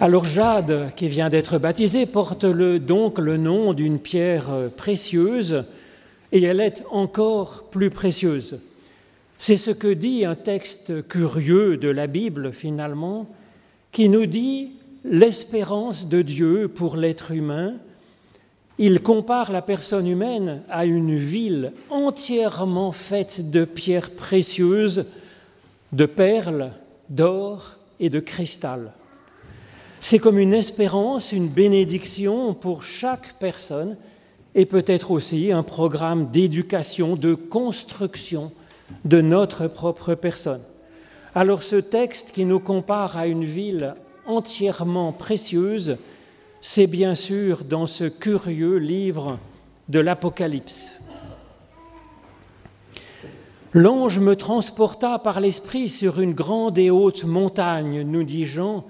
Alors Jade, qui vient d'être baptisée, porte le, donc le nom d'une pierre précieuse et elle est encore plus précieuse. C'est ce que dit un texte curieux de la Bible finalement, qui nous dit l'espérance de Dieu pour l'être humain. Il compare la personne humaine à une ville entièrement faite de pierres précieuses, de perles, d'or et de cristal. C'est comme une espérance, une bénédiction pour chaque personne et peut-être aussi un programme d'éducation, de construction de notre propre personne. Alors ce texte qui nous compare à une ville entièrement précieuse, c'est bien sûr dans ce curieux livre de l'Apocalypse. L'ange me transporta par l'esprit sur une grande et haute montagne, nous dit Jean,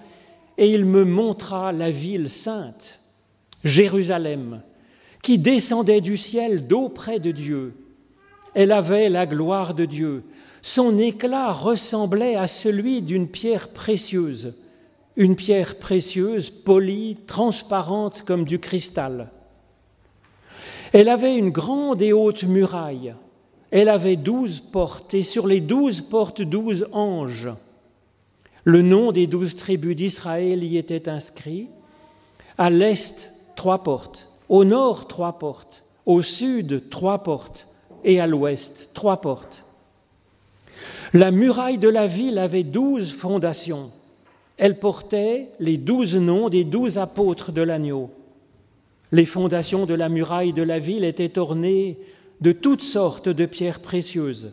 et il me montra la ville sainte, Jérusalem, qui descendait du ciel d'auprès de Dieu. Elle avait la gloire de Dieu. Son éclat ressemblait à celui d'une pierre précieuse, une pierre précieuse, polie, transparente comme du cristal. Elle avait une grande et haute muraille. Elle avait douze portes, et sur les douze portes, douze anges. Le nom des douze tribus d'Israël y était inscrit. À l'est, trois portes au nord, trois portes. Au sud, trois portes. Et à l'ouest, trois portes. La muraille de la ville avait douze fondations. Elle portait les douze noms des douze apôtres de l'agneau. Les fondations de la muraille de la ville étaient ornées de toutes sortes de pierres précieuses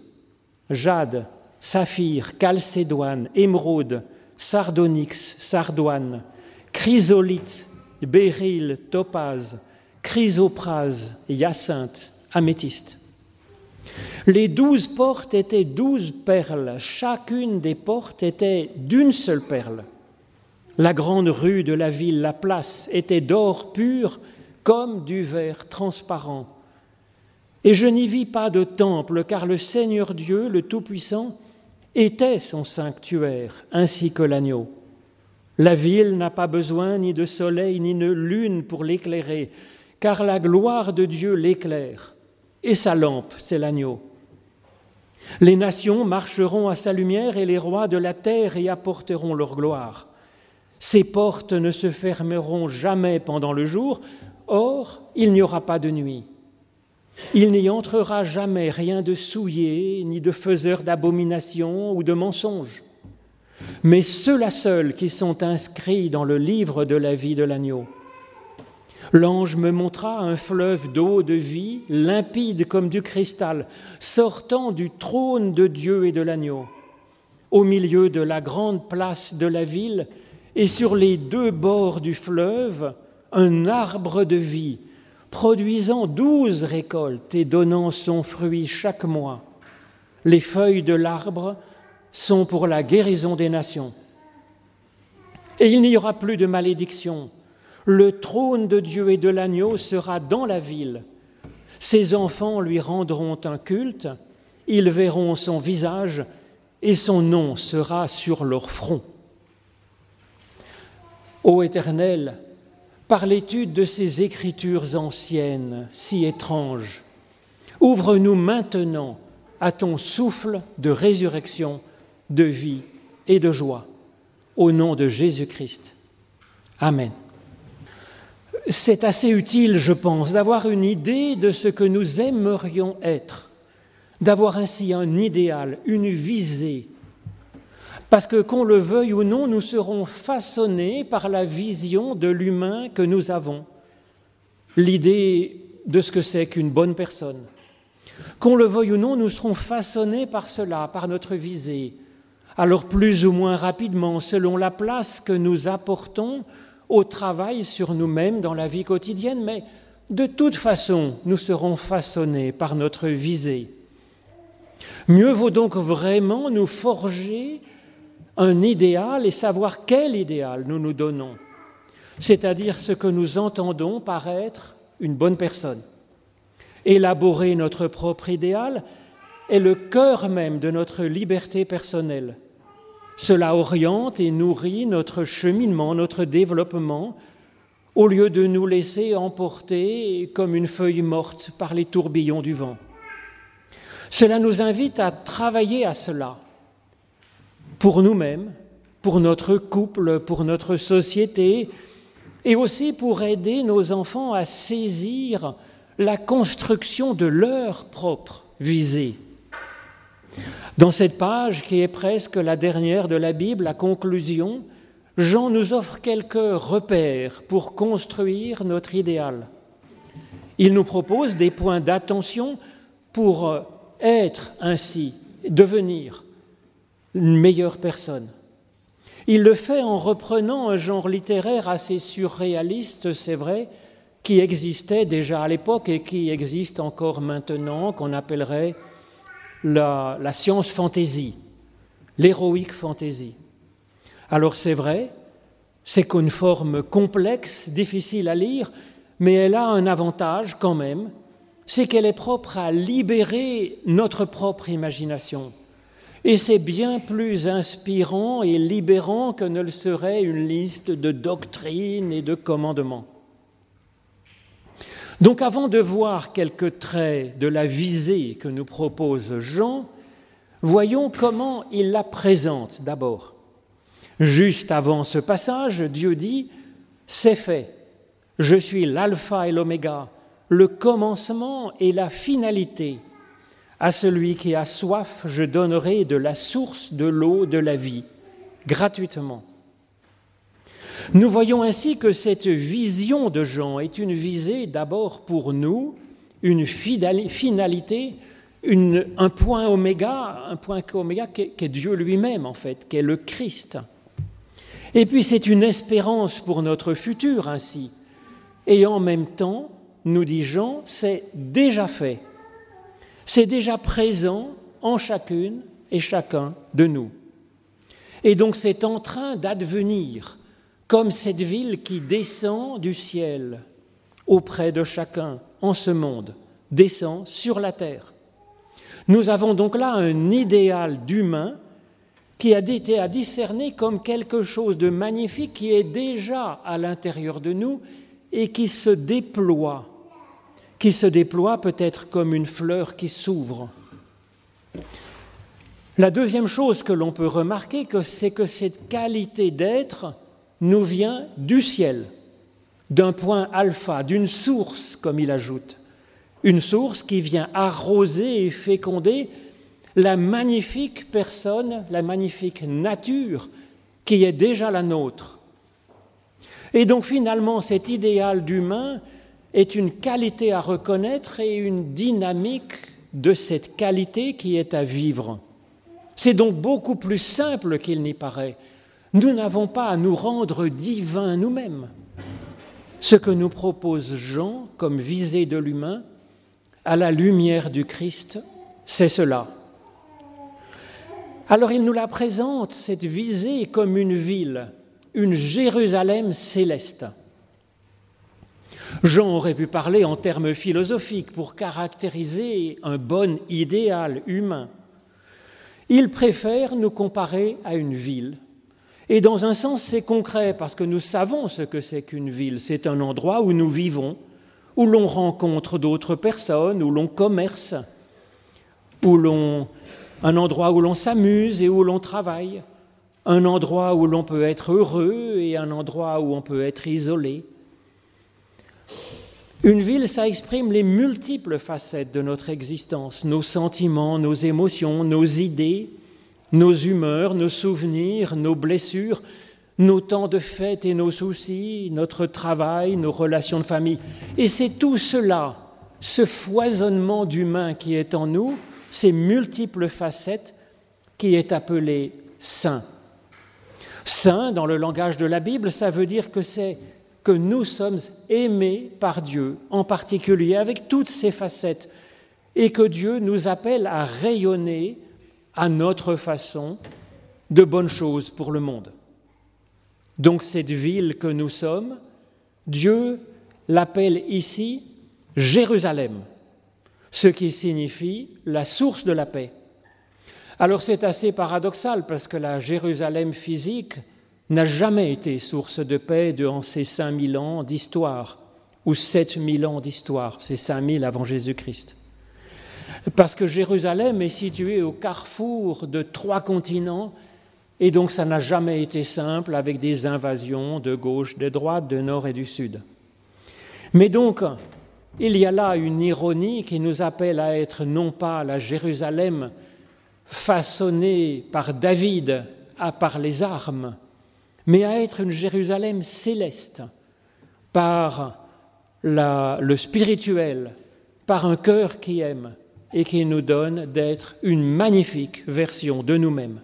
jade, saphir, chalcédoine, émeraude, sardonyx, sardoine, chrysolite, béryl, topaze, chrysoprase, hyacinthe, améthyste. Les douze portes étaient douze perles, chacune des portes était d'une seule perle. La grande rue de la ville, la place, était d'or pur comme du verre transparent. Et je n'y vis pas de temple, car le Seigneur Dieu, le Tout-Puissant, était son sanctuaire, ainsi que l'agneau. La ville n'a pas besoin ni de soleil ni de lune pour l'éclairer, car la gloire de Dieu l'éclaire, et sa lampe, c'est l'agneau. Les nations marcheront à sa lumière et les rois de la terre y apporteront leur gloire. Ses portes ne se fermeront jamais pendant le jour, or il n'y aura pas de nuit. Il n'y entrera jamais rien de souillé, ni de faiseur d'abomination ou de mensonge. Mais ceux-là seuls qui sont inscrits dans le livre de la vie de l'agneau. L'ange me montra un fleuve d'eau de vie, limpide comme du cristal, sortant du trône de Dieu et de l'agneau. Au milieu de la grande place de la ville et sur les deux bords du fleuve, un arbre de vie, produisant douze récoltes et donnant son fruit chaque mois. Les feuilles de l'arbre sont pour la guérison des nations. Et il n'y aura plus de malédiction le trône de Dieu et de l'agneau sera dans la ville. Ses enfants lui rendront un culte, ils verront son visage et son nom sera sur leur front. Ô Éternel, par l'étude de ces écritures anciennes si étranges, ouvre-nous maintenant à ton souffle de résurrection, de vie et de joie. Au nom de Jésus-Christ. Amen c'est assez utile, je pense, d'avoir une idée de ce que nous aimerions être, d'avoir ainsi un idéal, une visée. Parce que qu'on le veuille ou non, nous serons façonnés par la vision de l'humain que nous avons, l'idée de ce que c'est qu'une bonne personne. Qu'on le veuille ou non, nous serons façonnés par cela, par notre visée. Alors plus ou moins rapidement, selon la place que nous apportons au travail sur nous-mêmes dans la vie quotidienne, mais de toute façon, nous serons façonnés par notre visée. Mieux vaut donc vraiment nous forger un idéal et savoir quel idéal nous nous donnons, c'est-à-dire ce que nous entendons par être une bonne personne. Élaborer notre propre idéal est le cœur même de notre liberté personnelle. Cela oriente et nourrit notre cheminement, notre développement, au lieu de nous laisser emporter comme une feuille morte par les tourbillons du vent. Cela nous invite à travailler à cela, pour nous-mêmes, pour notre couple, pour notre société, et aussi pour aider nos enfants à saisir la construction de leur propre visée. Dans cette page, qui est presque la dernière de la Bible, la conclusion, Jean nous offre quelques repères pour construire notre idéal. Il nous propose des points d'attention pour être ainsi, devenir une meilleure personne. Il le fait en reprenant un genre littéraire assez surréaliste, c'est vrai, qui existait déjà à l'époque et qui existe encore maintenant, qu'on appellerait la, science fantasy, l'héroïque fantasy. Alors c'est vrai, c'est qu'une forme complexe, difficile à lire, mais elle a un avantage quand même, c'est qu'elle est propre à libérer notre propre imagination. Et c'est bien plus inspirant et libérant que ne le serait une liste de doctrines et de commandements. Donc avant de voir quelques traits de la visée que nous propose Jean, voyons comment il la présente d'abord. Juste avant ce passage, Dieu dit, C'est fait, je suis l'alpha et l'oméga, le commencement et la finalité. À celui qui a soif, je donnerai de la source de l'eau de la vie, gratuitement. Nous voyons ainsi que cette vision de Jean est une visée d'abord pour nous, une finalité, un point oméga, un point oméga qui est Dieu lui-même en fait, qui est le Christ. Et puis c'est une espérance pour notre futur ainsi. Et en même temps, nous dit Jean, c'est déjà fait. C'est déjà présent en chacune et chacun de nous. Et donc c'est en train d'advenir, comme cette ville qui descend du ciel auprès de chacun en ce monde, descend sur la terre. Nous avons donc là un idéal d'humain qui a été à discerner comme quelque chose de magnifique qui est déjà à l'intérieur de nous et qui se déploie qui se déploie peut-être comme une fleur qui s'ouvre. La deuxième chose que l'on peut remarquer, c'est que cette qualité d'être nous vient du ciel, d'un point alpha, d'une source, comme il ajoute, une source qui vient arroser et féconder la magnifique personne, la magnifique nature qui est déjà la nôtre. Et donc finalement, cet idéal d'humain est une qualité à reconnaître et une dynamique de cette qualité qui est à vivre. C'est donc beaucoup plus simple qu'il n'y paraît. Nous n'avons pas à nous rendre divins nous-mêmes. Ce que nous propose Jean comme visée de l'humain, à la lumière du Christ, c'est cela. Alors il nous la présente, cette visée, comme une ville, une Jérusalem céleste. Jean aurait pu parler en termes philosophiques pour caractériser un bon idéal humain. Il préfère nous comparer à une ville. Et dans un sens, c'est concret parce que nous savons ce que c'est qu'une ville. C'est un endroit où nous vivons, où l'on rencontre d'autres personnes, où l'on commerce, un endroit où l'on s'amuse et où l'on travaille, un endroit où l'on peut être heureux et un endroit où on peut être isolé. Une ville, ça exprime les multiples facettes de notre existence, nos sentiments, nos émotions, nos idées, nos humeurs, nos souvenirs, nos blessures, nos temps de fête et nos soucis, notre travail, nos relations de famille. Et c'est tout cela, ce foisonnement d'humain qui est en nous, ces multiples facettes, qui est appelé saint. Saint, dans le langage de la Bible, ça veut dire que c'est que nous sommes aimés par Dieu, en particulier avec toutes ses facettes, et que Dieu nous appelle à rayonner à notre façon de bonnes choses pour le monde. Donc cette ville que nous sommes, Dieu l'appelle ici Jérusalem, ce qui signifie la source de la paix. Alors c'est assez paradoxal parce que la Jérusalem physique n'a jamais été source de paix durant ces 5000 ans d'histoire, ou 7000 ans d'histoire, c'est 5000 avant Jésus-Christ. Parce que Jérusalem est située au carrefour de trois continents, et donc ça n'a jamais été simple avec des invasions de gauche, de droite, de nord et du sud. Mais donc, il y a là une ironie qui nous appelle à être non pas la Jérusalem façonnée par David à par les armes, mais à être une Jérusalem céleste par le spirituel, par un cœur qui aime et qui nous donne d'être une magnifique version de nous-mêmes.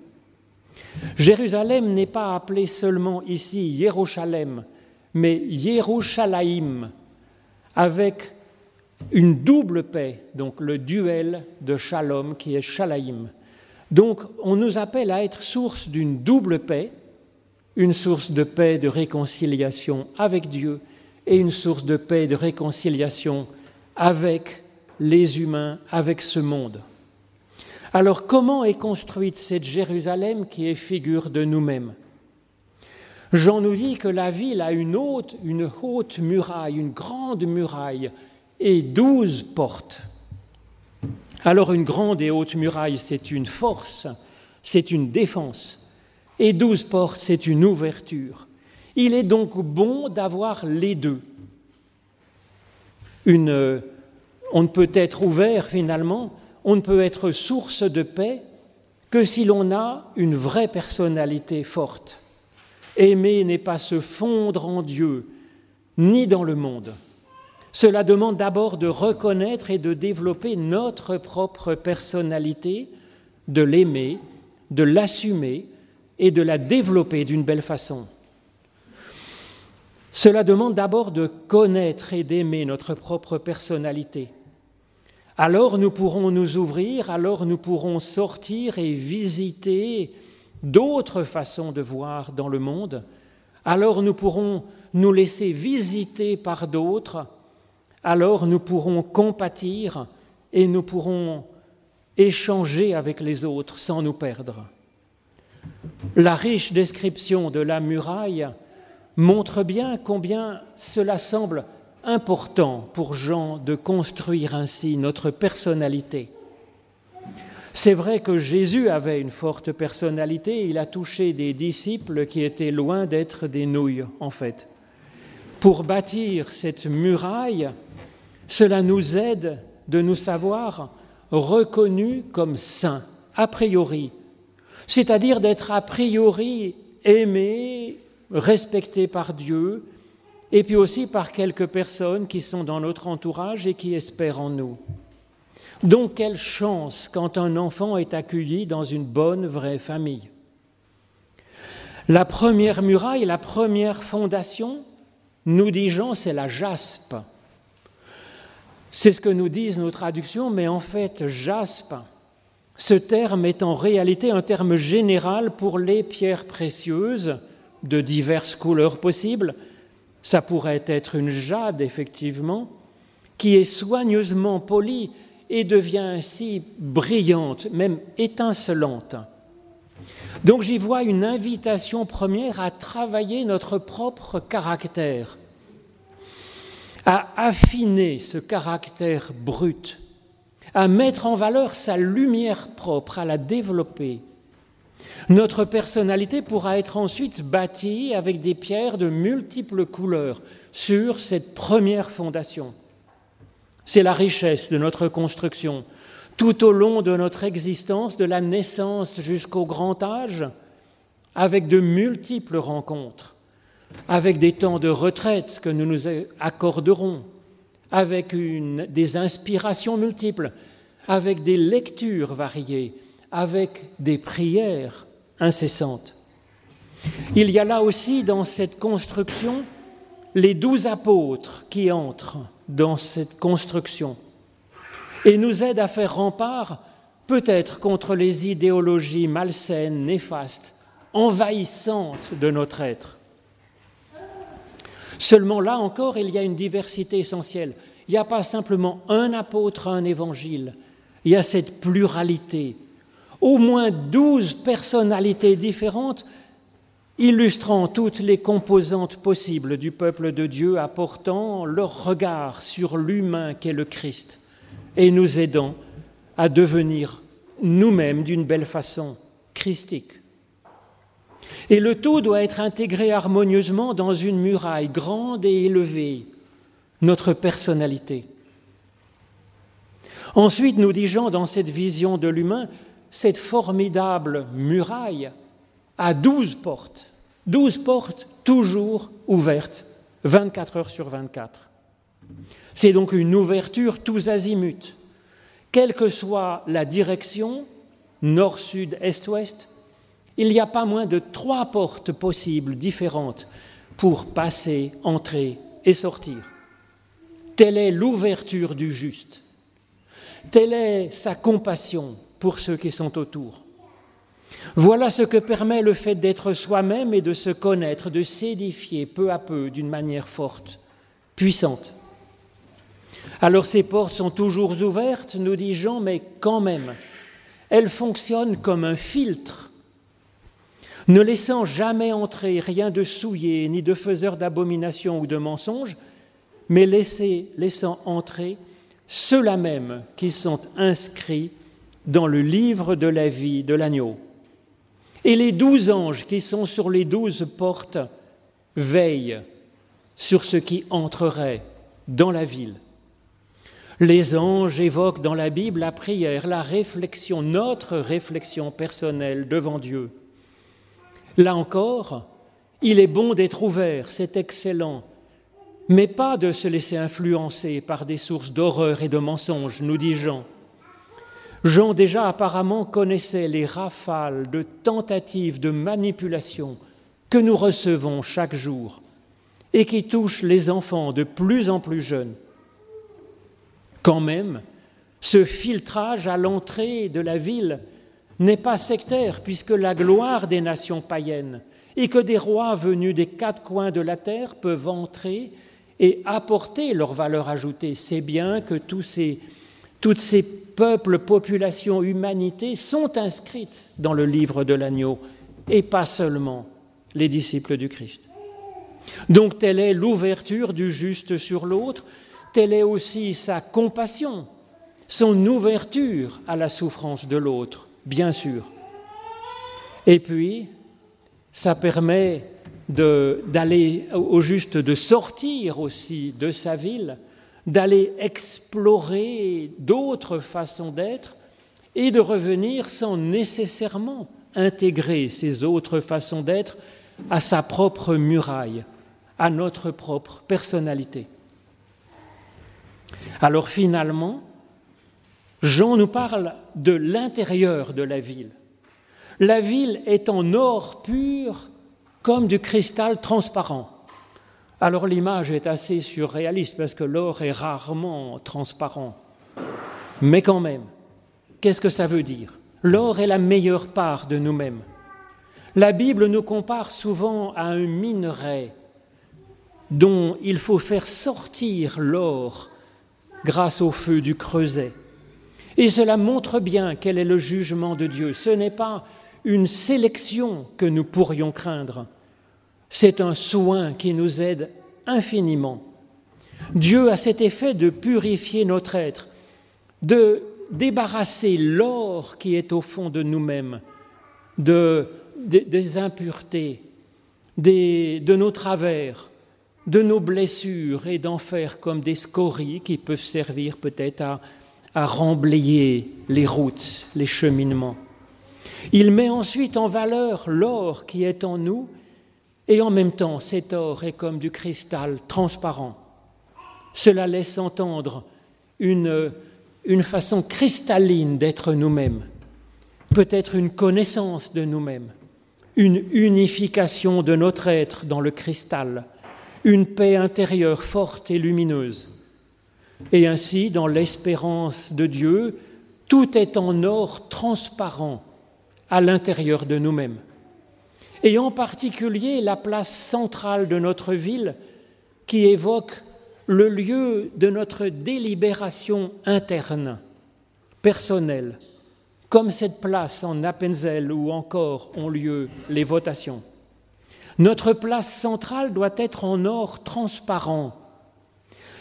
Jérusalem n'est pas appelée seulement ici Jérusalem, mais Yerushalayim, avec une double paix, donc le duel de Shalom qui est Shalaim. Donc on nous appelle à être source d'une double paix, une source de paix de réconciliation avec Dieu et une source de paix et de réconciliation avec les humains, avec ce monde. Alors comment est construite cette Jérusalem qui est figure de nous-mêmes? Jean nous dit que la ville a une haute, une haute muraille, une grande muraille et douze portes. Alors une grande et haute muraille, c'est une force, c'est une défense et douze portes, c'est une ouverture. Il est donc bon d'avoir les deux. Une, on ne peut être ouvert finalement, on ne peut être source de paix que si l'on a une vraie personnalité forte. Aimer n'est pas se fondre en Dieu, ni dans le monde. Cela demande d'abord de reconnaître et de développer notre propre personnalité, de l'aimer, de l'assumer, et de la développer d'une belle façon. Cela demande d'abord de connaître et d'aimer notre propre personnalité. Alors nous pourrons nous ouvrir, alors nous pourrons sortir et visiter d'autres façons de voir dans le monde, alors nous pourrons nous laisser visiter par d'autres, alors nous pourrons compatir et nous pourrons échanger avec les autres sans nous perdre. La riche description de la muraille montre bien combien cela semble important pour Jean de construire ainsi notre personnalité. C'est vrai que Jésus avait une forte personnalité, il a touché des disciples qui étaient loin d'être des nouilles, en fait. Pour bâtir cette muraille, cela nous aide de nous savoir reconnus comme saints, a priori, c'est-à-dire d'être a priori aimé, respecté par Dieu, et puis aussi par quelques personnes qui sont dans notre entourage et qui espèrent en nous. Donc quelle chance quand un enfant est accueilli dans une bonne, vraie famille. La première muraille, la première fondation, nous dit Jean, c'est la jaspe. C'est ce que nous disent nos traductions, mais en fait, jaspe, ce terme est en réalité un terme général pour les pierres précieuses de diverses couleurs possibles. Ça pourrait être une jade, effectivement, qui est soigneusement polie et devient ainsi brillante, même étincelante. Donc j'y vois une invitation première à travailler notre propre caractère, à affiner ce caractère brut à mettre en valeur sa lumière propre, à la développer. Notre personnalité pourra être ensuite bâtie avec des pierres de multiples couleurs sur cette première fondation. C'est la richesse de notre construction. Tout au long de notre existence, de la naissance jusqu'au grand âge, avec de multiples rencontres, avec des temps de retraite que nous nous accorderons, avec des inspirations multiples, avec des lectures variées, avec des prières incessantes. Il y a là aussi dans cette construction les douze apôtres qui entrent dans cette construction et nous aident à faire rempart peut-être contre les idéologies malsaines, néfastes, envahissantes de notre être. Seulement là encore, il y a une diversité essentielle. Il n'y a pas simplement un apôtre, un évangile. Il y a cette pluralité. au moins douze personnalités différentes illustrant toutes les composantes possibles du peuple de Dieu, apportant leur regard sur l'humain qu'est le Christ et nous aidant à devenir nous-mêmes d'une belle façon christique. Et le tout doit être intégré harmonieusement dans une muraille grande et élevée, notre personnalité. Ensuite, nous disons dans cette vision de l'humain, cette formidable muraille a douze portes, douze portes toujours ouvertes, 24 heures sur 24. C'est donc une ouverture tous azimuts, quelle que soit la direction, nord, sud, est, ouest, il n'y a pas moins de trois portes possibles différentes pour passer, entrer et sortir. Telle est l'ouverture du juste. Telle est sa compassion pour ceux qui sont autour. Voilà ce que permet le fait d'être soi-même et de se connaître, de s'édifier peu à peu d'une manière forte, puissante. Alors ces portes sont toujours ouvertes, nous dit mais quand même, elles fonctionnent comme un filtre, ne laissant jamais entrer rien de souillé, ni de faiseur d'abomination ou de mensonge, mais laissant entrer ceux-là même qui sont inscrits dans le livre de la vie de l'agneau. Et les douze anges qui sont sur les douze portes veillent sur ce qui entrerait dans la ville. Les anges évoquent dans la Bible la prière, la réflexion, notre réflexion personnelle devant Dieu. Là encore, il est bon d'être ouvert, c'est excellent, mais pas de se laisser influencer par des sources d'horreur et de mensonges, nous dit Jean. Jean déjà apparemment connaissait les rafales de tentatives de manipulation que nous recevons chaque jour et qui touchent les enfants de plus en plus jeunes. Quand même, ce filtrage à l'entrée de la ville n'est pas sectaire puisque la gloire des nations païennes et que des rois venus des quatre coins de la terre peuvent entrer et apporter leur valeur ajoutée. C'est bien que tous ces, peuples, populations, humanités sont inscrites dans le livre de l'agneau et pas seulement les disciples du Christ. Donc telle est l'ouverture du juste sur l'autre, telle est aussi sa compassion, son ouverture à la souffrance de l'autre, bien sûr. Et puis, ça permet d'aller au juste, de sortir aussi de sa ville, d'aller explorer d'autres façons d'être et de revenir sans nécessairement intégrer ces autres façons d'être à sa propre muraille, à notre propre personnalité. Alors finalement, Jean nous parle de l'intérieur de la ville. La ville est en or pur comme du cristal transparent. Alors l'image est assez surréaliste parce que l'or est rarement transparent. Mais quand même, qu'est-ce que ça veut dire? L'or est la meilleure part de nous-mêmes. La Bible nous compare souvent à un minerai dont il faut faire sortir l'or grâce au feu du creuset. Et cela montre bien quel est le jugement de Dieu. Ce n'est pas une sélection que nous pourrions craindre, c'est un soin qui nous aide infiniment. Dieu a cet effet de purifier notre être, de débarrasser l'or qui est au fond de nous-mêmes, de, des impuretés, de nos travers, de nos blessures et d'en faire comme des scories qui peuvent servir peut-être à, à remblayer les routes, les cheminements. Il met ensuite en valeur l'or qui est en nous et en même temps, cet or est comme du cristal transparent. Cela laisse entendre une, une façon cristalline d'être nous-mêmes, peut-être une connaissance de nous-mêmes, une unification de notre être dans le cristal, une paix intérieure forte et lumineuse. Et ainsi, dans l'espérance de Dieu, tout est en or transparent à l'intérieur de nous-mêmes et en particulier la place centrale de notre ville qui évoque le lieu de notre délibération interne, personnelle, comme cette place en Appenzell où encore ont lieu les votations. Notre place centrale doit être en or transparent.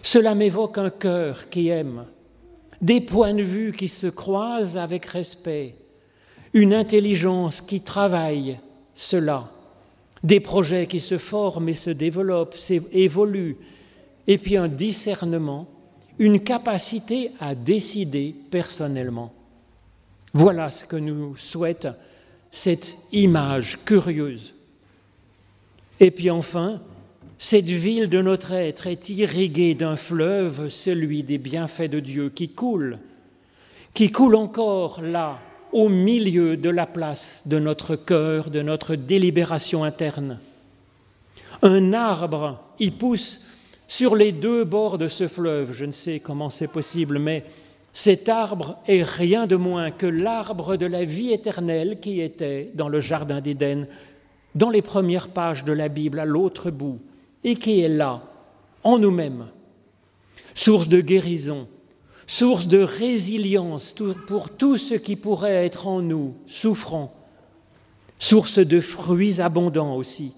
Cela m'évoque un cœur qui aime, des points de vue qui se croisent avec respect, une intelligence qui travaille cela, des projets qui se forment et se développent, évoluent, et puis un discernement, une capacité à décider personnellement. Voilà ce que nous souhaite cette image curieuse. Et puis enfin, cette ville de notre être est irriguée d'un fleuve, celui des bienfaits de Dieu, qui coule, qui coule encore là, au milieu de la place de notre cœur, de notre délibération interne. Un arbre y pousse sur les deux bords de ce fleuve. Je ne sais comment c'est possible, mais cet arbre est rien de moins que l'arbre de la vie éternelle qui était dans le Jardin d'Éden, dans les premières pages de la Bible, à l'autre bout, et qui est là, en nous-mêmes, source de guérison, source de résilience pour tout ce qui pourrait être en nous souffrant, source de fruits abondants aussi.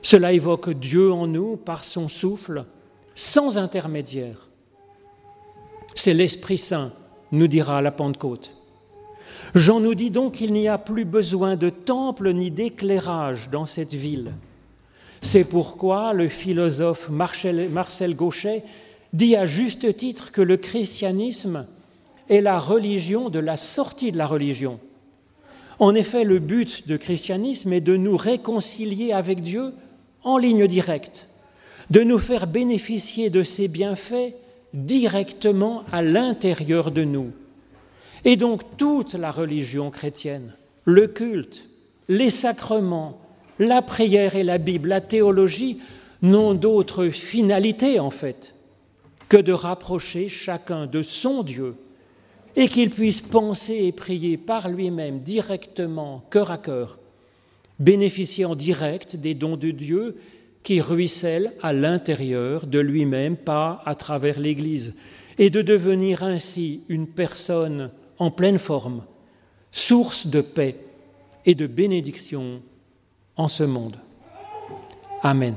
Cela évoque Dieu en nous par son souffle, sans intermédiaire. C'est l'Esprit Saint, nous dira la Pentecôte. Jean nous dit donc qu'il n'y a plus besoin de temple ni d'éclairage dans cette ville. C'est pourquoi le philosophe Marcel Gauchet dit à juste titre que le christianisme est la religion de la sortie de la religion. En effet, le but du christianisme est de nous réconcilier avec Dieu en ligne directe, de nous faire bénéficier de ses bienfaits directement à l'intérieur de nous. Et donc toute la religion chrétienne, le culte, les sacrements, la prière et la Bible, la théologie, n'ont d'autre finalité en fait que de rapprocher chacun de son Dieu et qu'il puisse penser et prier par lui-même directement, cœur à cœur, bénéficier direct des dons de Dieu qui ruissellent à l'intérieur de lui-même, pas à travers l'Église, et de devenir ainsi une personne en pleine forme, source de paix et de bénédiction en ce monde. Amen.